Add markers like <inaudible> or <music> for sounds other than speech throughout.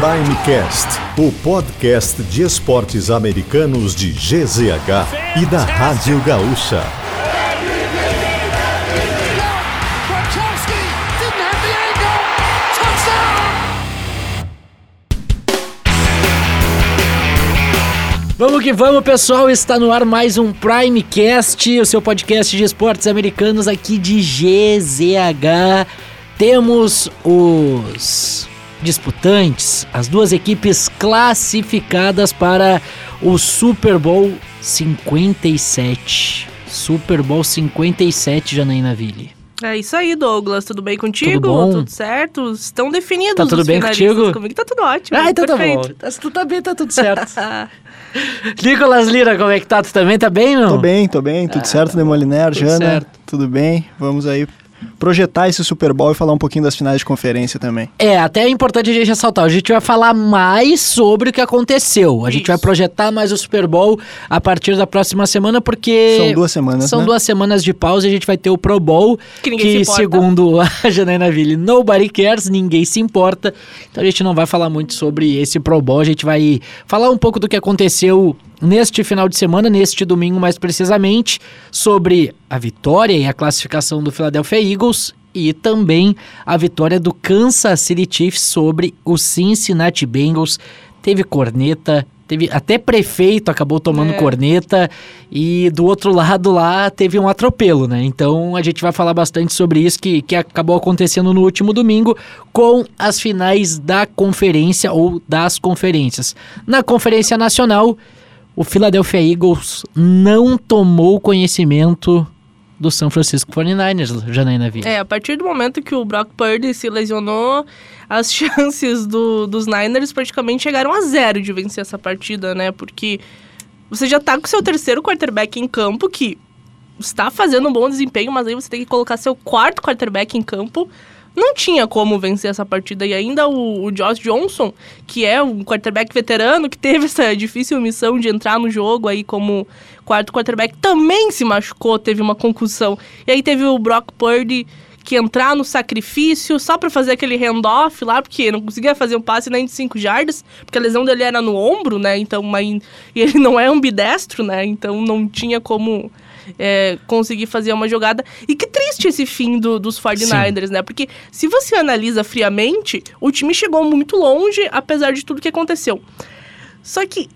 Primecast, o podcast de esportes americanos de GZH e da Rádio Gaúcha. Vamos que vamos, pessoal. Está no ar mais um Primecast, o seu podcast de esportes americanos aqui de GZH. Temos os disputantes, as duas equipes classificadas para o Super Bowl 57. Super Bowl 57, Janaína Ville. É isso aí, Douglas. Tudo bem contigo? Tudo bom? Tudo certo? Estão definidos Tá tudo os bem contigo? Comigo tá tudo ótimo. Ah, então tá bom. Tá- Se tu tá bem, tá tudo certo. <laughs> Nicolas Lira, como é que tá? Tu também tá bem, não? Tô bem, tô bem, tudo certo, Demoliner, tudo Jana, certo. tudo bem? Vamos aí projetar esse Super Bowl e falar um pouquinho das finais de conferência também. É, até é importante a gente ressaltar. A gente vai falar mais sobre o que aconteceu. A gente Isso. vai projetar mais o Super Bowl a partir da próxima semana, porque. São duas semanas, São né? duas semanas de pausa e a gente vai ter o Pro Bowl. Que ninguém se importa. segundo <laughs> a Janaina Ville, nobody cares, ninguém se importa. Então a gente não vai falar muito sobre esse Pro Bowl. A gente vai falar um pouco do que aconteceu neste final de semana, neste domingo mais precisamente, sobre a vitória e a classificação do Philadelphia Eagles e também a vitória do Kansas City Chiefs sobre o Cincinnati Bengals. Teve corneta, teve até prefeito acabou tomando É. corneta e do outro lado lá teve um atropelo, né? Então a gente vai falar bastante sobre isso que, que acabou acontecendo no último domingo com as finais da conferência ou das conferências. Na Conferência Nacional, o Philadelphia Eagles não tomou conhecimento do São Francisco 49ers, Janaína Villa. É, a partir do momento que o Brock Purdy se lesionou, as <laughs> chances do- dos Niners praticamente chegaram a zero de vencer essa partida, né? Porque você já tá com seu terceiro quarterback em campo, que está fazendo um bom desempenho, mas aí você tem que colocar seu quarto quarterback em campo. Não tinha como vencer essa partida. E ainda o, o Josh Johnson, que é um quarterback veterano, que teve essa difícil missão de entrar no jogo aí como quarto quarterback, também se machucou, teve uma concussão. E aí teve o Brock Purdy que entrar no sacrifício só pra fazer aquele handoff lá, porque não conseguia fazer um passe nem de 5 jardas, porque a lesão dele era no ombro, né? Então, mas, e ele não é ambidestro, né? Então não tinha como é, conseguir fazer uma jogada. E que triste esse fim do- dos 49ers, né? Porque se você analisa friamente, o time chegou muito longe, apesar de tudo que aconteceu. Só que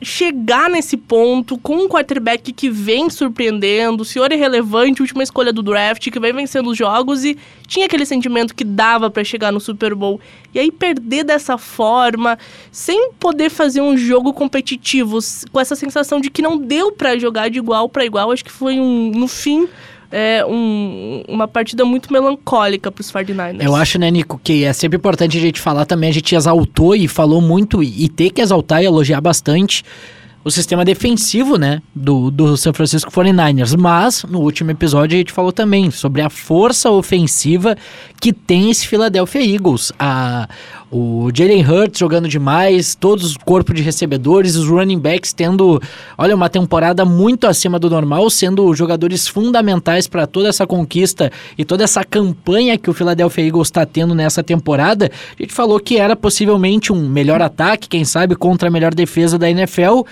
chegar nesse ponto com um quarterback que vem surpreendendo, o senhor é relevante, última escolha do draft, que vem vencendo os jogos e tinha aquele sentimento que dava pra chegar no Super Bowl. E aí perder dessa forma, sem poder fazer um jogo competitivo, com essa sensação de que não deu pra jogar de igual pra igual, acho que foi um, no fim, é, um- uma partida muito melancólica pros 49ers. Eu acho, né, Nico, que é sempre importante a gente falar também, a gente exaltou e falou muito, e, e ter que exaltar e elogiar bastante o sistema defensivo, né, do, do San Francisco 49ers. Mas, no último episódio, a gente falou também sobre a força ofensiva que tem esse Philadelphia Eagles. A, o Jalen Hurts jogando demais, todos os corpos de recebedores, os running backs tendo, olha, uma temporada muito acima do normal, sendo jogadores fundamentais para toda essa conquista e toda essa campanha que o Philadelphia Eagles está tendo nessa temporada. A gente falou que era possivelmente um melhor ataque, quem sabe, contra a melhor defesa da NFL.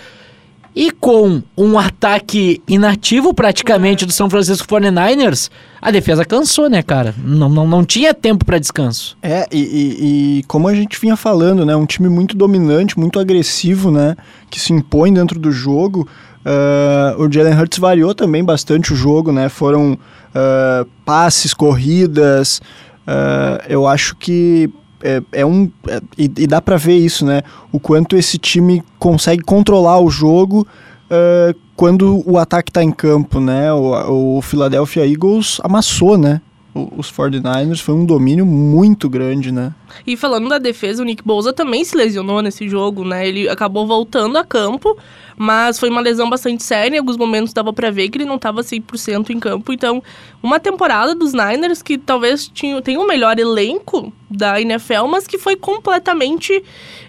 E com um ataque inativo praticamente do São Francisco 49ers, a defesa cansou, né, cara? Não, não, não tinha tempo para descanso. É, e, e- e como a gente vinha falando, né, um time muito dominante, muito agressivo, né, que se impõe dentro do jogo. Ah, o Jalen Hurts variou também bastante o jogo, né, foram ah, passes, corridas. ah, eu acho que é, é um é- e, e dá pra ver isso, né, o quanto esse time consegue controlar o jogo. ah, quando o ataque tá em campo, né? O, o Philadelphia Eagles amassou, né? os 49ers foi um domínio muito grande, né? E falando da defesa, o Nick Bosa também se lesionou nesse jogo, né? Ele acabou voltando a campo, mas foi uma lesão bastante séria. Em alguns momentos dava para ver que ele não estava 100% em campo. Então, uma temporada dos Niners que talvez tinha, tenha o melhor elenco da NFL, mas que foi completamente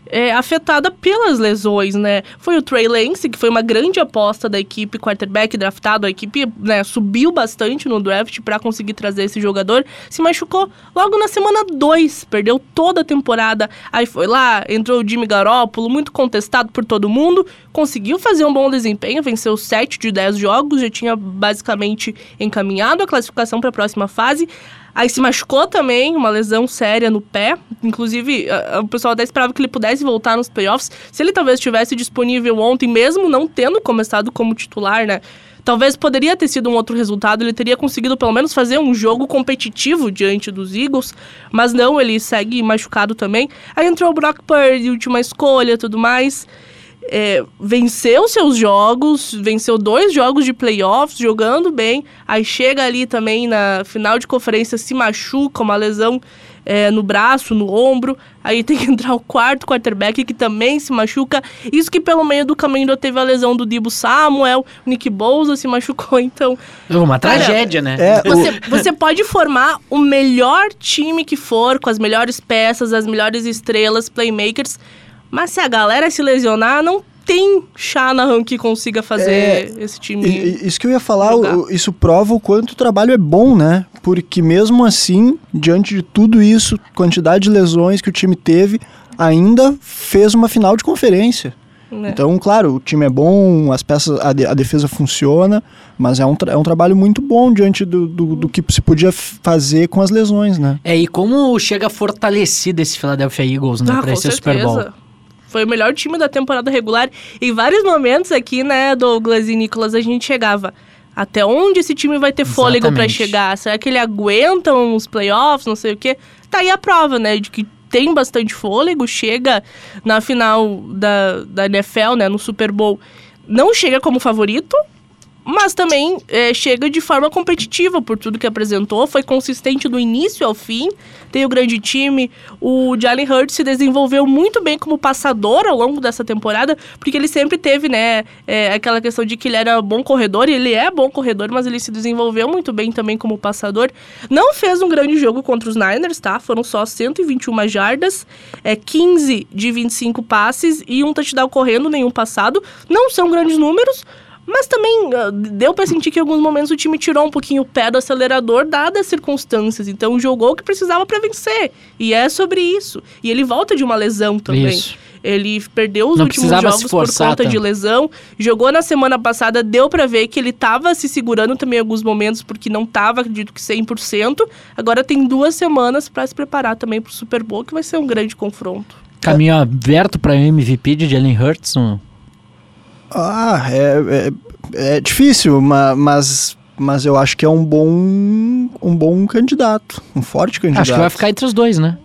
é, afetada pelas lesões, né? Foi o Trey Lance, que foi uma grande aposta da equipe quarterback draftado. A equipe né, subiu bastante no draft para conseguir trazer esse jogador. Se machucou logo na semana 2, perdeu toda a temporada. Aí foi lá, entrou o Jimmy Garoppolo, muito contestado por todo mundo. Conseguiu fazer um bom desempenho, venceu 7 de 10 jogos, já tinha basicamente encaminhado a classificação para a próxima fase. Aí se machucou também, uma lesão séria no pé. Inclusive, a, a, o pessoal até esperava que ele pudesse voltar nos playoffs. Se ele talvez estivesse disponível ontem, mesmo não tendo começado como titular, né? Talvez poderia ter sido um outro resultado, ele teria conseguido pelo menos fazer um jogo competitivo diante dos Eagles, mas não, ele segue machucado também. Aí entrou o Brock Purdy, última escolha tudo mais é, venceu seus jogos, venceu dois jogos de playoffs, jogando bem. Aí chega ali também na final de conferência, se machuca, uma lesão é, no braço, no ombro. Aí tem que <laughs> entrar o quarto quarterback que também se machuca. Isso que pelo meio do caminho teve a lesão do Dibo Samuel, o Nick Bouza se machucou, <laughs> então. Uma tragédia, né? É, você, o... você pode formar o melhor time que for, com as melhores peças, as melhores estrelas, playmakers mas se a galera se lesionar, não tem Shanahan que consiga fazer é, esse time. Isso que eu ia falar, o, isso prova o quanto o trabalho é bom, né? Porque mesmo assim, diante de tudo isso, quantidade de lesões que o time teve, ainda fez uma final de conferência. É. Então, claro, o time é bom, as peças, a, de, a defesa funciona, mas é um, é um trabalho muito bom diante do, do, do, que se podia fazer com as lesões, né? É, e como chega fortalecido esse Philadelphia Eagles, né, ah, pra esse certeza. Super Bowl. Foi o melhor time da temporada regular. Em vários momentos aqui, né, Douglas e Nicolas, a gente chegava. Até onde esse time vai ter fôlego para chegar? Será que ele aguenta uns playoffs, não sei o quê? Tá aí a prova, né, de que tem bastante fôlego, chega na final da, da NFL, né, no Super Bowl. Não chega como favorito, mas também é, chega de forma competitiva por tudo que apresentou, foi consistente do início ao fim, tem o grande time. O Jalen Hurts se desenvolveu muito bem como passador ao longo dessa temporada, porque ele sempre teve, né, é, aquela questão de que ele era bom corredor, e ele é bom corredor, mas ele se desenvolveu muito bem também como passador. Não fez um grande jogo contra os Niners, tá? Foram só 121 jardas, é, 15 de 25 passes e um touchdown correndo, nenhum passado. Não são grandes números, mas também uh, deu para sentir que em alguns momentos o time tirou um pouquinho o pé do acelerador, dadas as circunstâncias. Então jogou o que precisava para vencer. E é sobre isso. E ele volta de uma lesão também. Isso. Ele perdeu os Não últimos jogos por conta de lesão. Jogou na semana passada, deu para ver que ele estava se segurando também em alguns momentos, porque não estava, acredito que 100%. Agora tem duas semanas para se preparar também para o Super Bowl, que vai ser um grande confronto. Caminho aberto para MVP de Jalen Hurts ah, é, é, é difícil, mas, mas eu acho que é um bom, um bom candidato, um forte candidato. Acho que vai ficar entre os dois, né?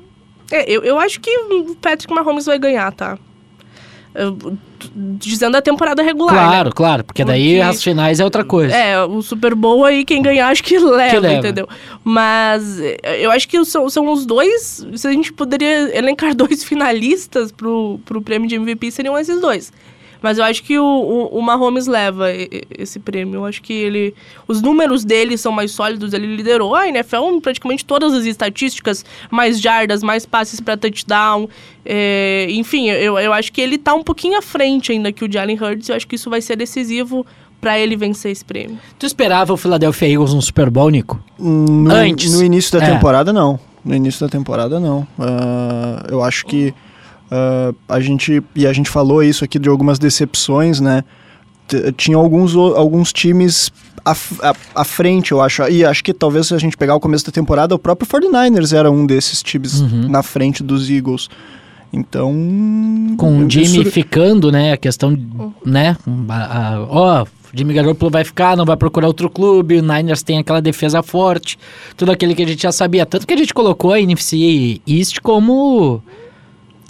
É, eu, eu acho que o Patrick Mahomes vai ganhar, tá? Eu, dizendo a temporada regular. Claro, né? claro, porque, porque daí as finais é outra coisa. É, o Super Bowl aí, quem ganhar, acho que leva, que leva. entendeu? Mas eu acho que são, são os dois. Se a gente poderia elencar <laughs> dois finalistas pro, pro prêmio de MVP, seriam esses dois. Mas eu acho que o, o, o Mahomes leva esse prêmio. Eu acho que ele. Os números dele são mais sólidos. Ele liderou a NFL praticamente todas as estatísticas, mais jardas, mais passes para touchdown. É, enfim, eu, eu acho que ele tá um pouquinho à frente ainda que o Jalen Hurts. Eu acho que isso vai ser decisivo para ele vencer esse prêmio. Tu esperava o Philadelphia Eagles no Super Bowl, Nico? No, Antes. No início da é. temporada, não. No início da temporada, não. Uh, eu acho que. Uh, a gente e a gente falou isso aqui de algumas decepções, né? T tinha alguns, alguns times à, à, à, frente, eu acho. E acho que talvez se a gente pegar o começo da temporada, o próprio 49ers era um desses times uhum. na frente dos Eagles. Então. Com o Jimmy ficando, né? A questão, né? Ó, Jimmy Garoppolo vai ficar, não vai procurar outro clube, o Niners tem aquela defesa forte, tudo aquele que a gente já sabia. Tanto que a gente colocou a NFC East como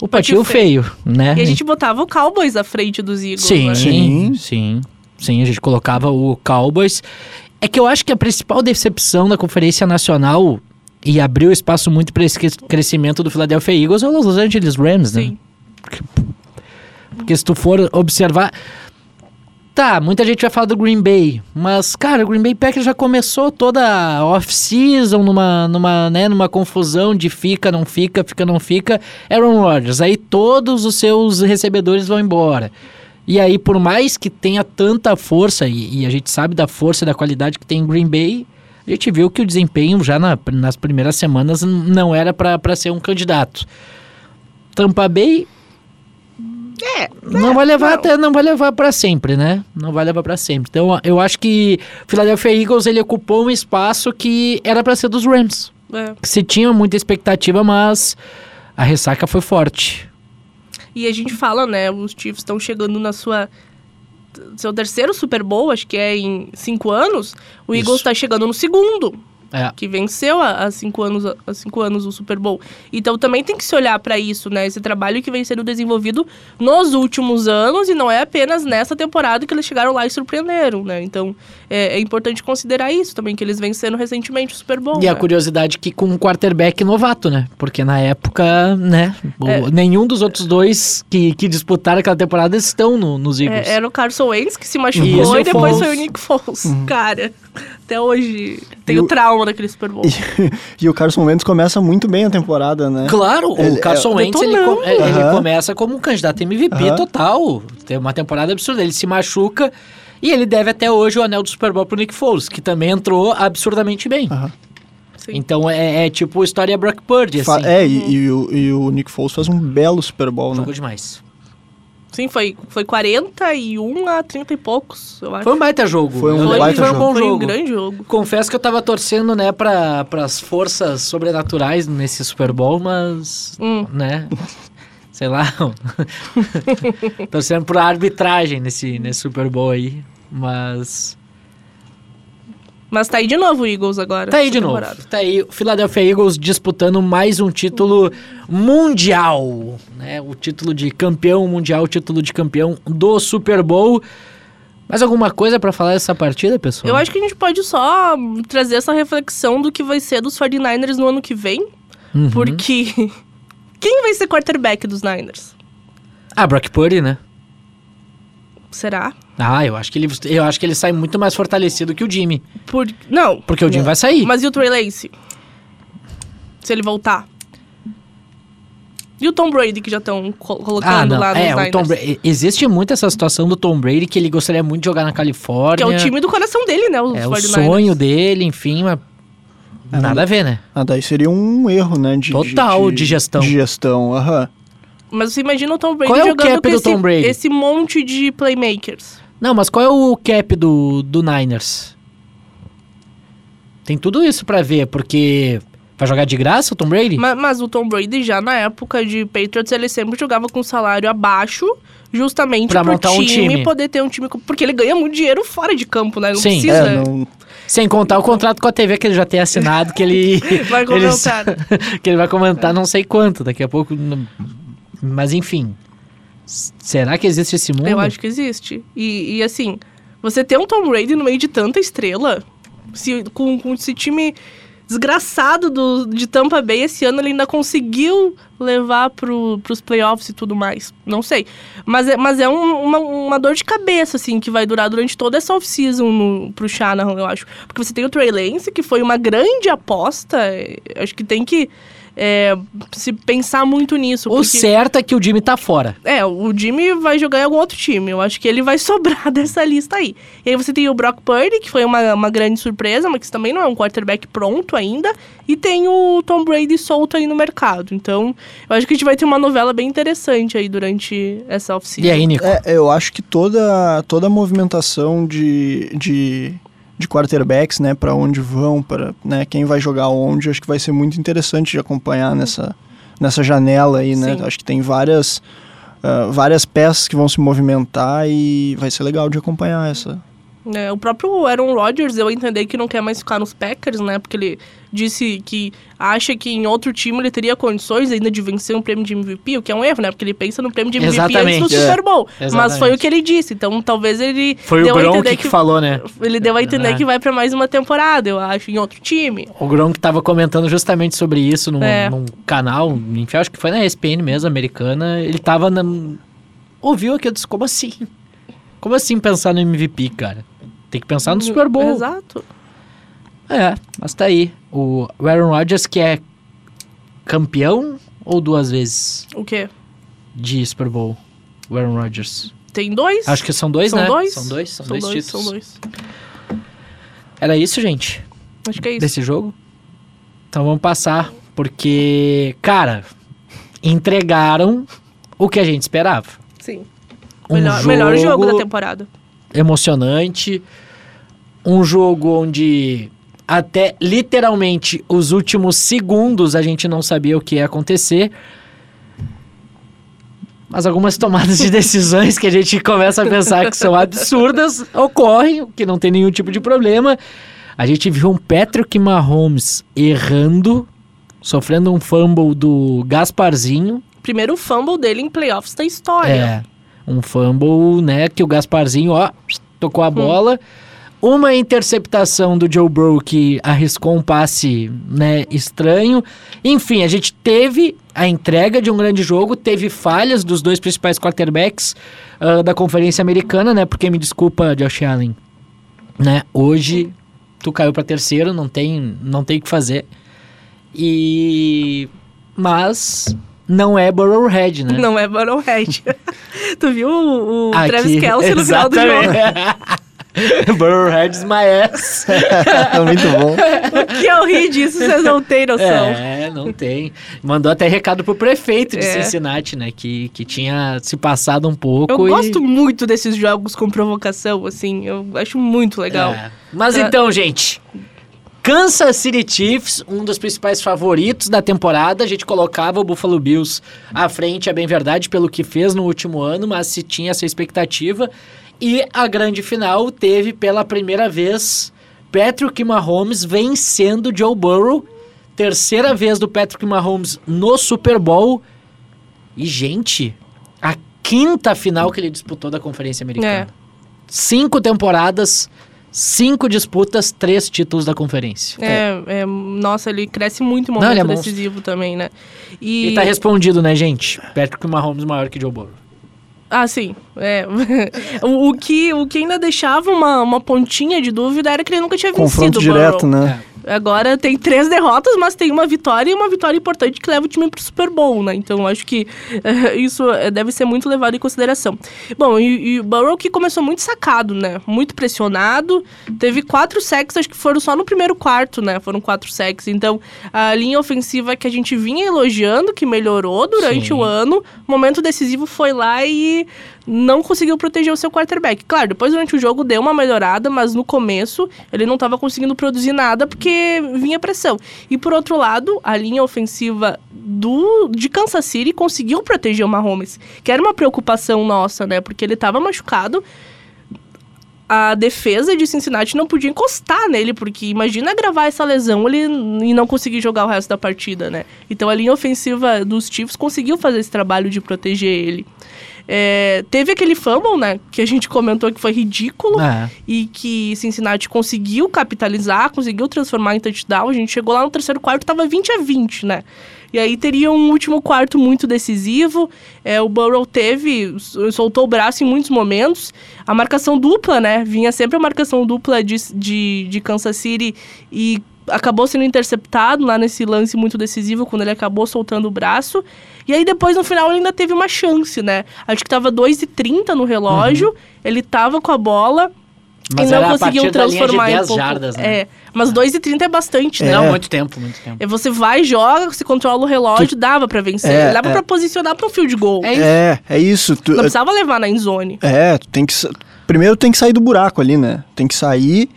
o patinho feio, feio, né? E a gente botava o Cowboys à frente dos Eagles, sim, né? Sim, sim. Sim, a gente colocava o Cowboys. É que eu acho que a principal decepção da Conferência Nacional e abriu espaço muito para esse crescimento do Philadelphia Eagles é o Los Angeles Rams, né? Sim. Porque, porque se tu for observar, Tá, muita gente vai falar do Green Bay, mas, cara, o Green Bay Packers já começou toda off-season numa, numa, né, numa confusão de fica, não fica, fica, não fica. Aaron Rodgers, aí todos os seus recebedores vão embora. E aí, por mais que tenha tanta força, e, e a gente sabe da força e da qualidade que tem em Green Bay, a gente viu que o desempenho já na, nas primeiras semanas não era para ser um candidato. Tampa Bay É, não vai levar até não vai levar para sempre, né? Não vai levar para sempre. Então, eu acho que Philadelphia Eagles ele ocupou um espaço que era para ser dos Rams. é. Se tinha muita expectativa, mas a ressaca foi forte. E a gente fala, né? Os Chiefs estão chegando na sua. Seu terceiro Super Bowl, acho que é em cinco anos. O Eagles Isso. está chegando no segundo, É. que venceu há cinco anos, há cinco anos o Super Bowl. Então também tem que se olhar para isso, né? Esse trabalho que vem sendo desenvolvido nos últimos anos e não é apenas nessa temporada que eles chegaram lá e surpreenderam, né? Então é, é importante considerar isso também, que eles venceram recentemente o Super Bowl. E a né? curiosidade que com um quarterback novato, né? Porque na época, né? o- É. Nenhum dos outros dois que, que disputaram aquela temporada estão no- nos Eagles. É, era o Carson Wentz que se machucou Isso, e depois Foles. foi o Nick Foles. Cara, até hoje E tenho o- trauma daquele Super Bowl. <laughs> E o Carson Wentz começa muito bem a temporada, né? Claro, Ele- o Carson é- Wentz ele, detonando. co- é, ele começa como um candidato MVP total. Tem uma temporada absurda. Ele se machuca e ele deve até hoje o anel do Super Bowl pro Nick Foles, que também entrou absurdamente bem. Sim. Então é, é tipo história Brock Purdy, Fa- assim. É, e, e o, e o Nick Foles faz um belo Super Bowl, né? Jogou demais. Sim, foi, foi 41 a 30 e poucos, eu acho. Foi um baita jogo. Foi um lembro baita foi um jogo. bom Foi jogo. um grande jogo. Confesso que eu tava torcendo, né, para as forças sobrenaturais nesse Super Bowl, mas, Hum. né, <laughs> sei lá, <laughs> torcendo por arbitragem nesse, nesse Super Bowl aí, mas Mas tá aí de novo o Eagles agora. tá aí de novo, temporada. tá aí o Philadelphia Eagles disputando mais um título mundial, né, o título de campeão mundial, o título de campeão do Super Bowl. Mais alguma coisa pra falar dessa partida, pessoal? Eu acho que a gente pode só trazer essa reflexão do que vai ser dos 49ers no ano que vem, Uhum. porque <laughs> quem vai ser quarterback dos Niners? Ah, Brock Purdy, né? Será? Ah, eu acho que ele, eu acho que ele sai muito mais fortalecido que o Jimmy. Por... Não, Porque o Jimmy vai sair. mas e o Trey Lance? Se ele voltar? E o Tom Brady, que já estão colocando ah, não. lá nos É, o? Tom Brady. Existe muito essa situação do Tom Brady que ele gostaria muito de jogar na Califórnia. Que é o time do coração dele, né? Os É o 49ers. sonho dele, enfim, mas. Nada a ver, né? Ah, daí seria um erro, né? De, Total de gestão. De gestão, aham. Mas você imagina o Tom Brady Qual é o jogando cap com do esse, Tom Brady? esse monte de playmakers. Não, mas qual é o cap do, do Niners? Tem tudo isso pra ver, porque. Vai jogar de graça o Tom Brady? Ma- Mas, o Tom Brady, já na época de Patriots, ele sempre jogava com salário abaixo, justamente Pra pro montar um time. poder ter um time. Porque ele ganha muito dinheiro fora de campo, né? Não Sim. precisa. É, não, Sem contar o contrato com a TV que ele já tem assinado, que ele. <laughs> Vai <laughs> ele- comentar. <laughs> que ele vai comentar não sei quanto, daqui a pouco. não- Mas enfim. Será que existe esse mundo? Eu acho que existe. E, e, assim, você ter um Tom Brady no meio de tanta estrela, se, com, com esse time desgraçado do, de Tampa Bay esse ano, ele ainda conseguiu levar pro, pros playoffs e tudo mais. Não sei. Mas é, mas é um- uma, uma dor de cabeça, assim, que vai durar durante toda essa off-season pro Shanahan, eu acho. Porque você tem o Trey Lance, que foi uma grande aposta. Acho que tem que é, se pensar muito nisso. O porque- certo é que o Jimmy tá fora. é, o Jimmy vai jogar em algum outro time. Eu acho que ele vai <laughs> sobrar dessa lista aí. E aí você tem o Brock Purdy, que foi uma, uma grande surpresa, mas que também não é um quarterback pronto ainda. E tem o Tom Brady solto aí no mercado. Então, eu acho que a gente vai ter uma novela bem interessante aí durante essa off-season. E aí, Nico? É, eu acho que toda, toda a movimentação de, de, de quarterbacks, né, para onde vão, para né, quem vai jogar onde, acho que vai ser muito interessante de acompanhar nessa, nessa janela aí, né? Sim. Acho que tem várias, ah, várias peças que vão se movimentar e vai ser legal de acompanhar essa. É, o próprio Aaron Rodgers, eu entendi que não quer mais ficar nos Packers, né? Porque ele disse que acha que em outro time ele teria condições ainda de vencer um prêmio de MVP, o que é um erro, né? Porque ele pensa no prêmio de MVP antes Exatamente, do é. Super Bowl. Mas foi o que ele disse, então talvez ele Foi o Gronk entender que, falou, né? Ele deu a entender É. que vai pra mais uma temporada, eu acho, em outro time. O Gronk tava comentando justamente sobre isso num, É. num canal, enfim, acho que foi na ESPN mesmo, americana. Ele tava na... Ouviu aqui, eu disse, como assim? Como assim pensar no MVP, cara? Tem que pensar no Super Bowl. Exato. É, mas tá aí. O Aaron Rodgers que é campeão ou duas vezes O quê? de Super Bowl? O Aaron Rodgers. Tem dois? Acho que são dois, São né? dois? São dois, são, dois, títulos. São dois. Era isso, gente, Acho que é isso. desse jogo? Então vamos passar, porque, cara, entregaram o que a gente esperava. Sim. Um Melhor, melhor jogo da temporada. emocionante, um jogo onde até literalmente os últimos segundos a gente não sabia o que ia acontecer. Mas algumas tomadas de decisões que a gente começa a pensar que são absurdas ocorrem, que não tem nenhum tipo de problema. A gente viu um Patrick Mahomes errando, sofrendo um fumble do Gasparzinho, Primeiro fumble dele em playoffs da história. é, um fumble, né, que o Gasparzinho, ó, tocou a bola. Uma interceptação do Joe Burrow que arriscou um passe, né, estranho. Enfim, a gente teve a entrega de um grande jogo, teve falhas dos dois principais quarterbacks ah, da Conferência Americana, né, porque me desculpa, Josh Allen, né, hoje tu caiu para terceiro, não tem, não tem o que fazer. E mas não é Burrowhead, né? Não é Burrowhead. <laughs> tu viu o, o Travis Kelce no final do jogo? <laughs> <laughs> Burrowhead's my ass. <laughs> Muito bom. O que eu ri disso, vocês não têm noção. É, não tem. Mandou até recado pro prefeito de É. Cincinnati, né? Que, que tinha se passado um pouco. Eu e- gosto muito desses jogos com provocação, assim. Eu acho muito legal. É. Mas É. então, gente. Kansas City Chiefs, um dos principais favoritos da temporada. A gente colocava o Buffalo Bills à frente, é bem verdade, pelo que fez no último ano, mas se tinha essa expectativa. E a grande final teve pela primeira vez Patrick Mahomes vencendo Joe Burrow. Terceira vez do Patrick Mahomes no Super Bowl. E, gente, a quinta final que ele disputou da Conferência Americana. É. Cinco temporadas, cinco disputas, três títulos da conferência. É, é, nossa, ele cresce muito em Não, momento ele é monstro. decisivo também, né? E... E, tá respondido, né, gente? Patrick Mahomes maior que Joe Burrow. Ah, sim. É. <laughs> o, o que, o que ainda deixava uma, uma pontinha de dúvida era que ele nunca tinha Confronto vencido o direto, Burrow. né? Agora tem três derrotas, mas tem uma vitória e uma vitória importante que leva o time pro Super Bowl, né? Então acho que eh, isso eh, deve ser muito levado em consideração. Bom, e, e o Burrow que começou muito sacado, né? Muito pressionado. Teve quatro sacks, acho que foram só no primeiro quarto, né? Foram quatro sacks. Então a linha ofensiva que a gente vinha elogiando, que melhorou durante Sim. o ano, momento decisivo foi lá e não conseguiu proteger o seu quarterback. Claro, depois durante o jogo deu uma melhorada, mas no começo ele não estava conseguindo produzir nada porque vinha pressão. E por outro lado, a linha ofensiva do de Kansas City conseguiu proteger o Mahomes, que era uma preocupação nossa, né? Porque ele estava machucado. A defesa de Cincinnati não podia encostar nele, porque imagina gravar essa lesão ele, e não conseguir jogar o resto da partida, né? Então a linha ofensiva dos Chiefs conseguiu fazer esse trabalho de proteger ele. É, teve aquele fumble, né? Que a gente comentou que foi ridículo É. e que Cincinnati conseguiu capitalizar, conseguiu transformar em touchdown. A gente chegou lá no terceiro quarto, tava 20 a 20, né? E aí teria um último quarto muito decisivo. É, o Burrow teve, soltou o braço em muitos momentos. A marcação dupla, né? Vinha sempre a marcação dupla de, de, de Kansas City e acabou sendo interceptado lá nesse lance muito decisivo, quando ele acabou soltando o braço. E aí depois, no final, ele ainda teve uma chance, né? Acho que tava 2,30 no relógio, ele tava com a bola Mas e não conseguiu transformar 10 em pouco. jardas, né? É, mas 2,30 é bastante, né? Não, muito tempo, muito tempo. É, Você vai, joga, você controla o relógio, dava pra vencer. É, dava é. pra posicionar pra um field goal. É isso. É, é isso. Tu- Não precisava levar na endzone. É, tu tem que. Primeiro tem que sair do buraco ali, né? Tem que sair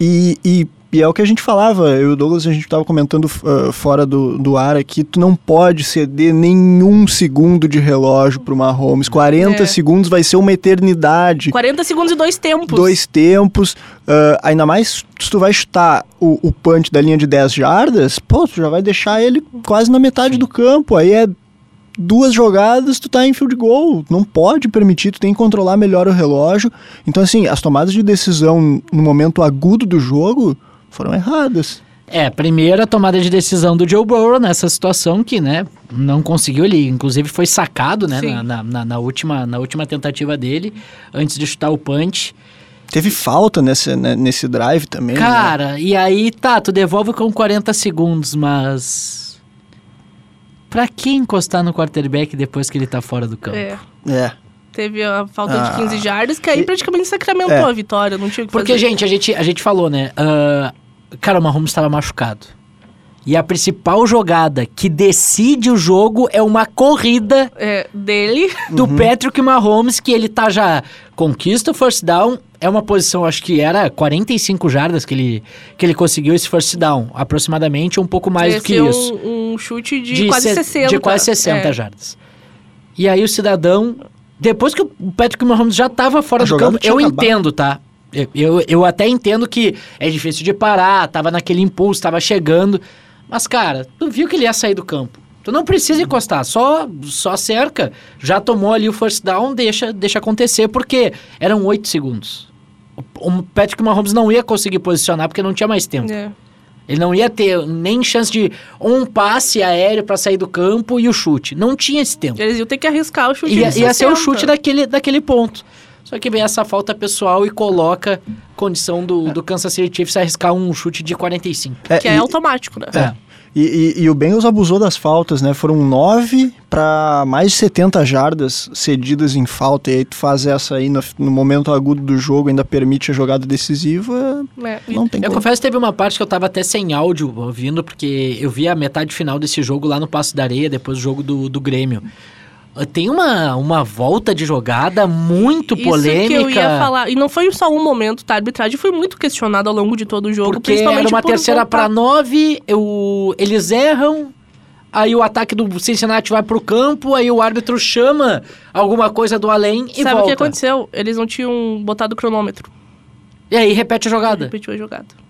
e. e e é o que a gente falava, eu e o Douglas, a gente tava comentando ah, fora do, do ar aqui, tu não pode ceder nenhum segundo de relógio pro Mahomes. 40 É. segundos vai ser uma eternidade. 40 segundos e dois tempos. Dois tempos, ah, ainda mais se tu vai chutar o, o punch da linha de 10 jardas, pô, tu já vai deixar ele quase na metade do campo. Aí é duas jogadas, tu tá em field goal. Não pode permitir, tu tem que controlar melhor o relógio. Então, assim, as tomadas de decisão no momento agudo do jogo foram erradas. É, primeira tomada de decisão do Joe Burrow nessa situação que, né, não conseguiu. Ele, inclusive, foi sacado, né, na, na, na- última, na última tentativa dele, antes de chutar o punch. Teve falta nesse, né, nesse drive também. né? Cara, e aí, tá, tu devolve com 40 segundos, mas... Pra que encostar no quarterback depois que ele tá fora do campo? É. É. Teve a falta Ah. de 15 jardas, que aí E- praticamente sacramentou É. a vitória, não tinha o que Porque, fazer. gente, a gente, a gente falou, né? ah, cara, o Mahomes estava machucado. E a principal jogada que decide o jogo é uma corrida É, dele, do Patrick Mahomes, que ele tá já conquista o first down. É uma posição, acho que era 45 jardas que ele, que ele conseguiu esse first down. Aproximadamente, um pouco mais do que esse é isso. um, um chute de, quase se- 60. De quase 60 é. jardas. E aí o cidadão, depois que o Patrick Mahomes já tava fora A do campo, eu acabado. entendo, tá? Eu, eu, até entendo que é difícil de parar, tava naquele impulso, tava chegando. Mas, cara, tu viu que ele ia sair do campo. Tu não precisa encostar, só, só cerca. Já tomou ali o first down, deixa, deixa acontecer, porque eram oito segundos. O, o Patrick Mahomes não ia conseguir posicionar porque não tinha mais tempo. É. Ele não ia ter nem chance de um passe aéreo pra sair do campo e o chute. Não tinha esse tempo. Eles iam ter que arriscar o chute Ia, ia ser o 60. chute daquele, daquele ponto. Só que vem essa falta pessoal e coloca condição do, do Kansas City Chiefs arriscar um chute de 45. É, Que e, é automático, né? É. e, e- e o Bengals abusou das faltas, né? Foram nove para mais de 70 jardas cedidas em falta. E aí tu faz essa aí no, no momento agudo do jogo, ainda permite a jogada decisiva. É, e- Não tem Eu como. confesso que teve uma parte que eu tava até sem áudio ouvindo, porque eu vi a metade final desse jogo lá no Passo da Areia, depois do jogo do, do Grêmio. Tem uma, uma volta de jogada muito polêmica. Isso que eu ia falar. E não foi só um momento, tá? A arbitragem foi muito questionada ao longo de todo o jogo, Porque principalmente era uma por terceira para nove, eu, eles erram, aí o ataque do Cincinnati vai pro campo, aí o árbitro chama alguma coisa do além e Sabe volta. o que aconteceu? Eles não tinham botado o cronômetro. E aí repete a jogada. Repetiu a jogada.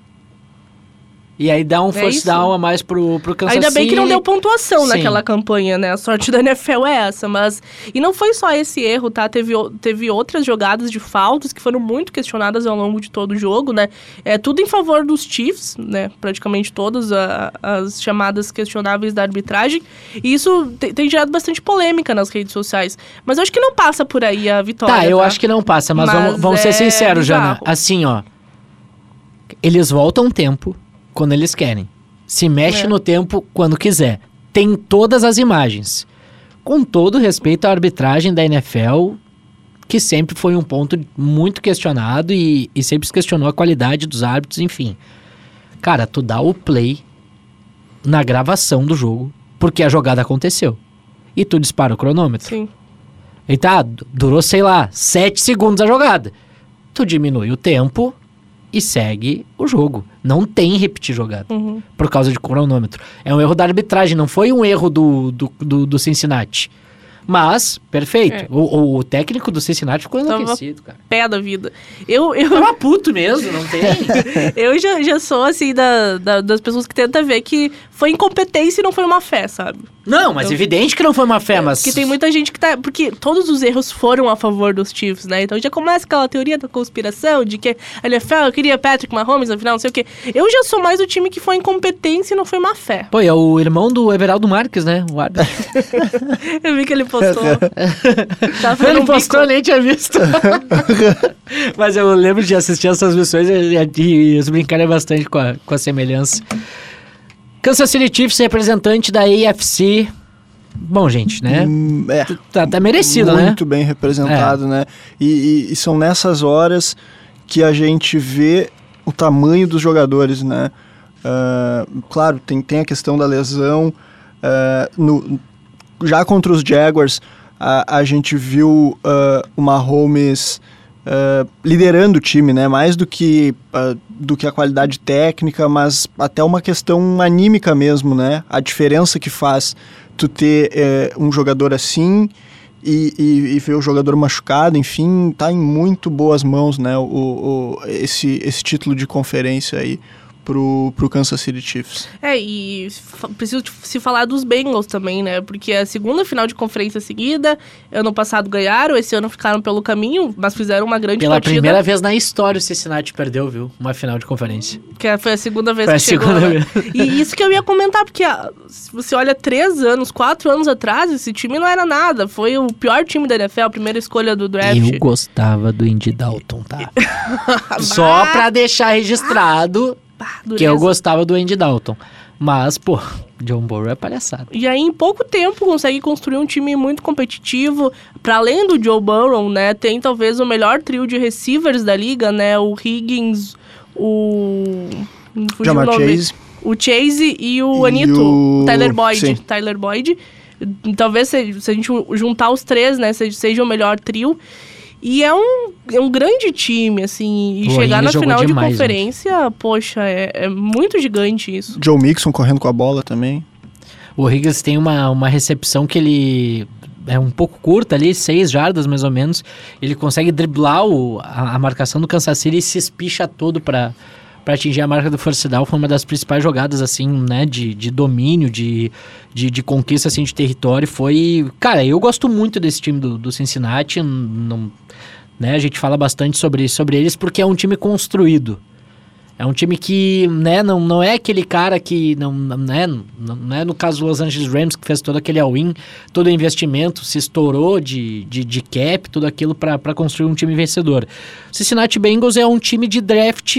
E aí dá um É first isso. down a mais pro, pro Kansas Ainda bem que não deu pontuação Sim. naquela campanha, né? A sorte da NFL é essa, mas... E não foi só esse erro, tá? Teve, teve outras jogadas de faltas que foram muito questionadas ao longo de todo o jogo, né? É tudo em favor dos Chiefs, né? Praticamente todas a- as chamadas questionáveis da arbitragem. E isso te- tem gerado bastante polêmica nas redes sociais. Mas eu acho que não passa por aí a vitória, Tá, eu acho que não passa, mas, Mas vamos, vamos ser é sinceros, Jana. Assim, ó. Eles voltam o tempo quando eles querem. Se mexe É. no tempo quando quiser. Tem todas as imagens. Com todo respeito à arbitragem da NFL, que sempre foi um ponto muito questionado e, e sempre se questionou a qualidade dos árbitros, enfim. Cara, tu dá o play na gravação do jogo, porque a jogada aconteceu. E tu dispara o cronômetro. Sim. E tá, du- durou, sei lá, 7 segundos a jogada. Tu diminui o tempo e segue o jogo. Não tem repetir jogada Uhum. por causa de cronômetro. É um erro da arbitragem, não foi um erro do, do, do, do Cincinnati. Mas, perfeito. É. O, o- o técnico do Cincinnati ficou enlouquecido, cara. Pé da vida. Eu, eu, Tava puto mesmo, não tem? <laughs> eu já, já sou, assim, da, da- das pessoas que tentam ver que foi incompetência e não foi uma fé, sabe? Não, mas Eu- evidente que não foi uma fé, mas... Porque tem muita gente que tá. Porque todos os erros foram a favor dos Chiefs, né? Então já começa aquela teoria da conspiração de que a NFL queria Patrick Mahomes, afinal, não sei o quê. Eu já sou mais do time que foi incompetência e não foi má fé. Pô, é o irmão do Everaldo Marques, né? O árbitro. <laughs> Eu vi que ele postou. <laughs> Tava fazendo Ele postou, bico. nem tinha visto. <laughs> Mas eu lembro de assistir essas missões e, e, e eles brincarem bastante com a, com a semelhança. Kansas City Chiefs, representante da AFC. Bom, gente, né? Hum, é. Tá, tá merecido, né? Muito bem representado, né? E, e- e são nessas horas que a gente vê o tamanho dos jogadores, né? Ah, claro, tem, tem a questão da lesão. ah, no, já contra os Jaguars, a, a gente viu ah, o Mahomes ah, liderando o time, né? Mais do que, ah, do que a qualidade técnica, mas até uma questão anímica mesmo, né? A diferença que faz tu ter eh, um jogador assim e, e, e ver o jogador machucado, enfim, tá em muito boas mãos, né? O, o- esse, esse título de conferência aí pro, pro Kansas City Chiefs. É, e preciso te- se falar dos Bengals também, né? Porque é a segunda final de conferência seguida, ano passado ganharam, esse ano ficaram pelo caminho, mas fizeram uma grande Pela partida. primeira vez na história o Cincinnati perdeu, viu? Uma final de conferência. Que foi a segunda vez Foi a que chegou. segunda né? E isso que eu ia comentar, porque ah, se você olha três anos, quatro anos atrás, esse time não era nada. Foi o pior time da NFL, a primeira escolha do draft. Eu gostava do Indy Dalton, tá? <laughs> Só pra deixar registrado bah, que eu gostava do Andy Dalton. Mas, pô, John Burrow é palhaçada. E aí, em pouco tempo, consegue construir um time muito competitivo. Para além do Joe Burrow, né? Tem talvez o melhor trio de receivers da liga, né? O Higgins, o. Jamar. Chase. O Chase e o E Anito. o- Tyler Boyd. sim. Tyler Boyd. Talvez se, se a gente juntar os três, né? se- Seja o melhor trio. E é um, é um grande time, assim. E O chegar na final demais, de conferência, poxa, é, é muito gigante isso. Joe Mixon correndo com a bola também. O Higgins tem uma, uma recepção que ele é um pouco curta ali, seis jardas mais ou menos. Ele consegue driblar o, a, a marcação do Kansas City e se espicha todo pra para atingir a marca do first down. Foi uma das principais jogadas, assim, né, de, de domínio, de, de, de conquista, assim, de território. Foi... Cara, eu gosto muito desse time do, do Cincinnati. Não, né, a gente fala bastante sobre, sobre eles porque é um time construído. É um time que, né, não, não é aquele cara que, não, né, não, não é no caso do Los Angeles Rams que fez todo aquele all-in, todo investimento, se estourou de, de, de cap, tudo aquilo para construir um time vencedor. Cincinnati Bengals é um time de draft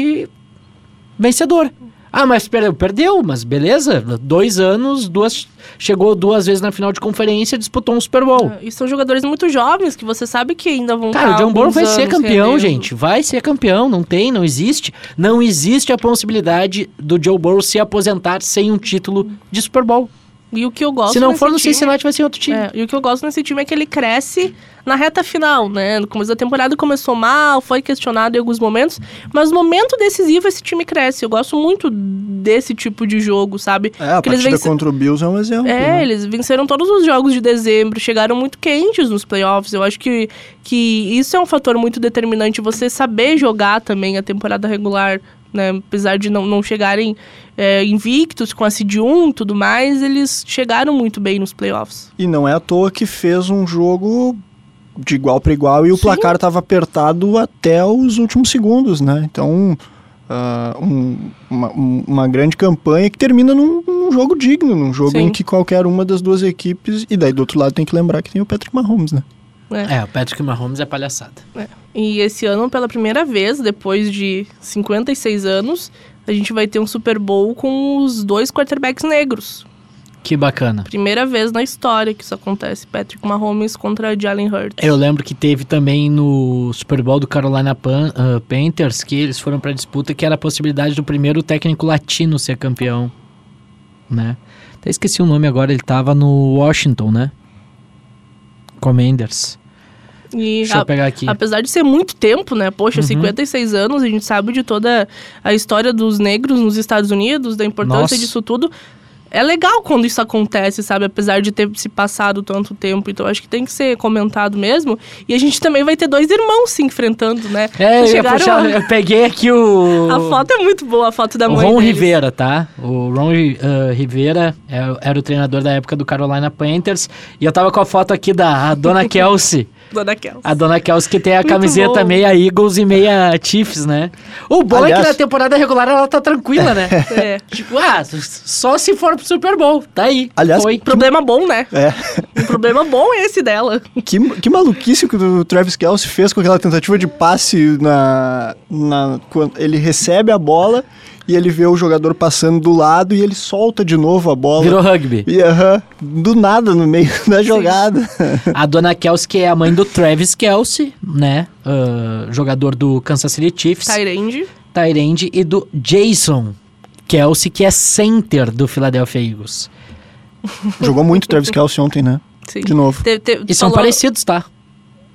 vencedor. Ah, mas perdeu, perdeu, mas beleza, dois anos, duas, chegou duas vezes na final de conferência, disputou um Super Bowl. E são jogadores muito jovens que você sabe que ainda vão Cara, o John Burrow vai ser campeão, rendendo. gente. Vai ser campeão. Não tem, não existe. Não existe a possibilidade do Joe Burrow se aposentar sem um título de Super Bowl. E o que eu gosto se não for no time- Cincinnati, vai ser outro time. É, e o que eu gosto nesse time é que ele cresce na reta final, né? No começo da temporada começou mal, foi questionado em alguns momentos, mas no momento decisivo esse time cresce. Eu gosto muito desse tipo de jogo, sabe? É, a Porque partida vence- contra o Bills é um exemplo. É, né? eles venceram todos os jogos de dezembro, chegaram muito quentes nos playoffs. Eu acho que, que isso é um fator muito determinante, você saber jogar também a temporada regular, né? Apesar de não, não chegarem é, invictos com a Seed 1 e tudo mais, eles chegaram muito bem nos playoffs. E não é à toa que fez um jogo de igual para igual e o Sim. placar estava apertado até os últimos segundos, né? Então, ah, um- uma, um- uma grande campanha que termina num, num jogo digno, num jogo Sim. em que qualquer uma das duas equipes. E daí do outro lado tem que lembrar que tem o Patrick Mahomes, né? Né? É, o Patrick Mahomes é palhaçada. E esse ano, pela primeira vez, depois de 56 anos, a gente vai ter um Super Bowl com os dois quarterbacks negros. Que bacana. Primeira vez na história que isso acontece. Patrick Mahomes contra Jalen Hurts. Eu lembro que teve também no Super Bowl do Carolina Pan- ah, Panthers que eles foram pra disputa que era a possibilidade do primeiro técnico latino ser campeão, né? Até esqueci o nome agora, ele tava no Washington, né? Commanders. E Deixa a- eu pegar aqui. apesar de ser muito tempo, né? Poxa, Uhum. 56 anos, a gente sabe de toda a história dos negros nos Estados Unidos, da importância Nossa. disso tudo. É legal quando isso acontece, sabe? Apesar de ter se passado tanto tempo. Então, acho que tem que ser comentado mesmo. E a gente também vai ter dois irmãos se enfrentando, né? É, eu, puxar- a- eu peguei aqui o. A foto é muito boa, a foto da o mãe Ron deles. Rivera, tá? O Ron ah, Rivera é- era o treinador da época do Carolina Panthers. E eu tava com a foto aqui da dona <laughs> Kelsey. Dona Kels. A dona Kelsey que tem a Muito camiseta bom. meia Eagles e meia Chiefs, né? O bom é Aliás- que na temporada regular ela tá tranquila, né? <laughs> É. tipo, ah, só se for pro Super Bowl. Tá aí. Aliás, Foi. Problema bom, né? É. Um problema bom é esse dela. Que, que maluquice que o Travis Kelce fez com aquela tentativa de passe na, na quando ele recebe a bola e ele vê o jogador passando do lado e ele solta de novo a bola. Virou rugby. E aham, do nada no meio <laughs> da jogada. A dona Kelsey, que é a mãe do Travis Kelsey, né? Ah, jogador do Kansas City Chiefs. Tyrande. Tyrande e do Jason Kelsey, que é center do Philadelphia Eagles. Jogou muito o Travis Kelce ontem, né? Sim. De novo. Te- te- E são falou- parecidos, tá?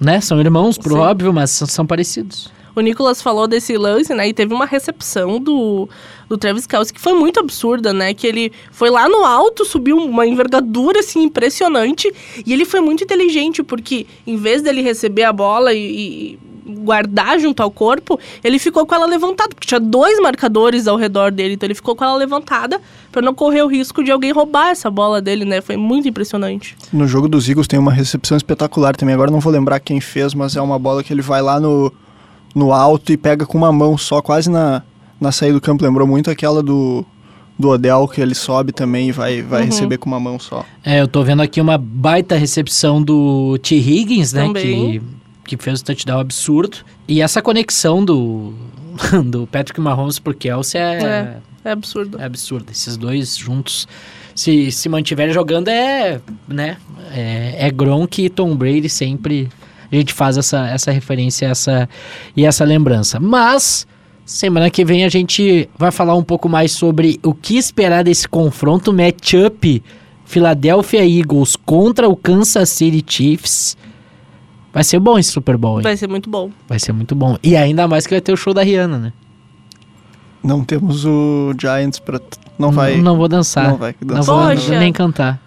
Né? São irmãos, por Sim. óbvio, mas são, são parecidos. O Nicolas falou desse lance, né? E teve uma recepção do, do Travis Kelce que foi muito absurda, né? Que ele foi lá no alto, subiu uma envergadura, assim, impressionante. E ele foi muito inteligente, porque em vez dele receber a bola e, e guardar junto ao corpo, ele ficou com ela levantada, porque tinha dois marcadores ao redor dele, então ele ficou com ela levantada para não correr o risco de alguém roubar essa bola dele, né? Foi muito impressionante. No jogo dos Eagles tem uma recepção espetacular também. Agora não vou lembrar quem fez, mas é uma bola que ele vai lá no, no alto e pega com uma mão só, quase na, na saída do campo. Lembrou muito aquela do, do Odell, que ele sobe também e vai, vai Uhum. receber com uma mão só. É, eu tô vendo aqui uma baita recepção do T. Higgins, né? Também. Que, que fez o touchdown absurdo. E essa conexão do, <laughs> do Patrick Mahomes pro Kelsey é, É. É absurdo. é absurda. Esses dois juntos, se, se mantiverem jogando, é, né? É, é Gronk e Tom Brady sempre. A gente faz essa, essa referência essa, e essa lembrança. Mas, semana que vem a gente vai falar um pouco mais sobre o que esperar desse confronto matchup Philadelphia Eagles contra o Kansas City Chiefs. Vai ser bom esse Super Bowl, hein? Vai ser muito bom. Vai ser muito bom. E ainda mais que vai ter o show da Rihanna, né? Não temos o Giants pra. Não vai. Não, vou dançar. Não vai Não dançar. vou, não Poxa. vou nem cantar.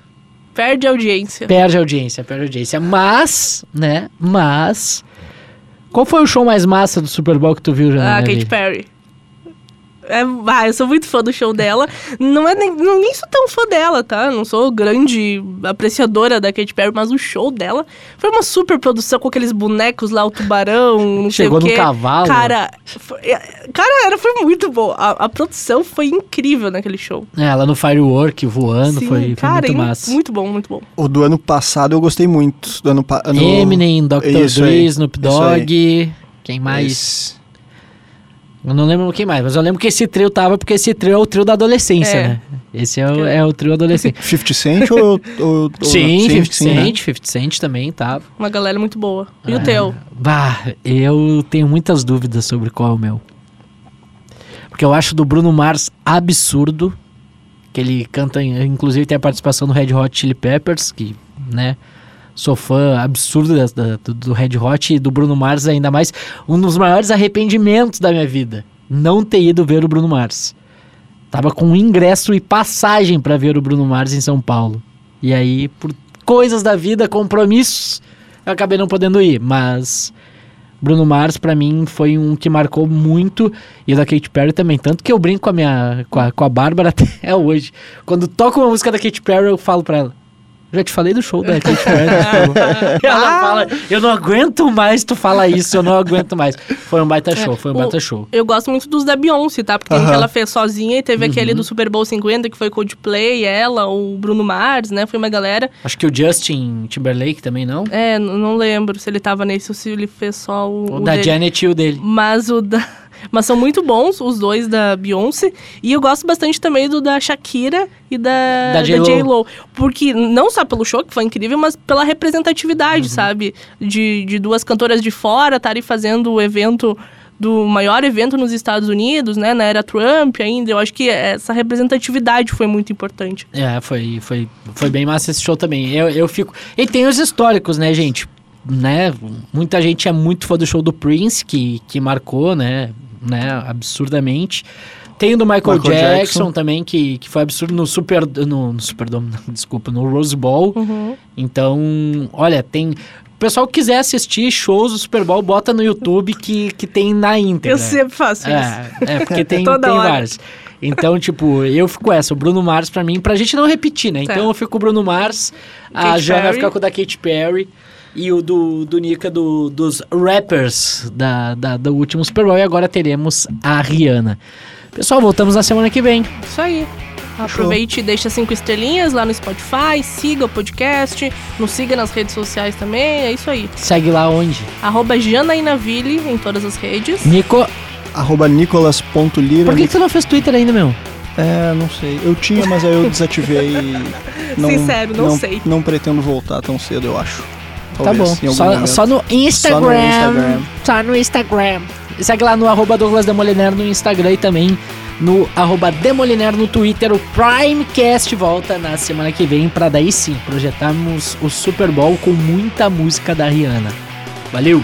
Perde audiência. Perde audiência, perde audiência. Mas, né? Mas. Qual foi o show mais massa do Super Bowl que tu viu, já? Ah, Katy Perry. É, ah, eu sou muito fã do show dela. Não é nem, não, nem sou tão fã dela, tá? Não sou grande apreciadora da Katy Perry, mas o show dela foi uma super produção com aqueles bonecos lá, o tubarão, não Chegou sei no o quê. cavalo. Cara, foi, é, cara, era, foi muito bom. A, a produção foi incrível naquele show. É, ela no Firework voando, Sim, foi, foi cara, muito in- massa. Muito bom, muito bom. O do ano passado eu gostei muito. Do ano, ano... Eminem, Dr. Isso Dre, aí, Snoop isso. Dogg. Quem mais? Esse- Eu não lembro quem mais, mas eu lembro que esse trio tava, porque esse trio é o trio da adolescência, É. né? Esse é o, é o trio adolescente. <laughs> 50 Cent ou. ou, <laughs> ou sim, 50 sim, né? Cent, 50 Cent também tava. Uma galera muito boa. E É. o teu? Bah, eu tenho muitas dúvidas sobre qual é o meu. Porque eu acho do Bruno Mars absurdo. Que ele canta, inclusive tem a participação do Red Hot Chili Peppers, que, né, sou fã absurdo da- da- do, Red Hot e do Bruno Mars ainda mais. Um dos maiores arrependimentos da minha vida, não ter ido ver o Bruno Mars. Tava com ingresso e passagem pra ver o Bruno Mars em São Paulo. E aí, por coisas da vida, compromissos, eu acabei não podendo ir, mas Bruno Mars pra mim foi um que marcou muito e da Katy Perry também, tanto que eu brinco com a minha com a, com a Bárbara <laughs> até hoje. Quando toco uma música da Katy Perry, eu falo pra ela: "Já te falei do show da Katy Perry". E <laughs> ela fala: "Eu não aguento mais tu falar isso, eu não aguento mais". Foi um baita show, foi um o- baita show. Eu gosto muito dos da Beyoncé, tá? Porque tem Aham. que ela fez sozinha e teve Uhum. aquele do Super Bowl 50, que foi Coldplay, ela, o Bruno Mars, né? Foi uma galera. Acho que o Justin Timberlake também não. É, não lembro se ele tava nesse ou se ele fez só o. O o da dele. Janet e o dele. Mas o da. Mas são muito bons os dois da Beyoncé. E eu gosto bastante também do da Shakira e da, Da J.Lo. Porque não só pelo show, que foi incrível, mas pela Uhum. representatividade, sabe? De, de duas cantoras de fora estarem fazendo o evento do maior evento nos Estados Unidos, né? Na era Trump ainda. Eu acho que essa representatividade foi muito importante. É, foi, foi, foi bem massa esse show também. Eu, eu fico. E tem os históricos, né, gente? Né? Muita gente é muito fã do show do Prince, que, que marcou, né? Né? Absurdamente. Tem o do Michael, Michael Jackson, Jackson. também, que, que foi absurdo no Super. No, no Superdome, <laughs> desculpa, no Rose Bowl. Uhum. Então, olha, tem. O pessoal que quiser assistir shows do Super Bowl, bota no YouTube que, que tem na íntegra. Eu sempre faço isso. É, é porque <laughs> tem, Toda tem hora. vários. Então, tipo, eu fico essa, o Bruno Mars pra mim, pra gente não repetir, né? Então Tá. eu fico com o Bruno Mars, a Katy Jana ficar com o da Katy Perry e o do, do Nika do, dos rappers da, da, do último Super Bowl e agora teremos a Rihanna. Pessoal, voltamos na semana que vem. Isso aí. Aproveite e deixa cinco estrelinhas lá no Spotify, siga o podcast, nos siga nas redes sociais também, é isso aí. Segue lá onde? Arroba Janainaville em todas as redes. Nico, Arroba nicolas.lira. por que, que tu não fez Twitter ainda, meu? É, não sei. Eu tinha, mas aí eu desativei. <laughs> Não, Sincero, não sei. Não pretendo voltar tão cedo, eu acho. Tá Talvez, bom. em algum Só, só no Instagram. Só no Instagram. Só no Instagram. Segue lá no arroba Douglas Demoliner no Instagram e também no arroba Demoliner no Twitter. O Primecast volta na semana que vem para daí sim projetarmos o Super Bowl com muita música da Rihanna. Valeu!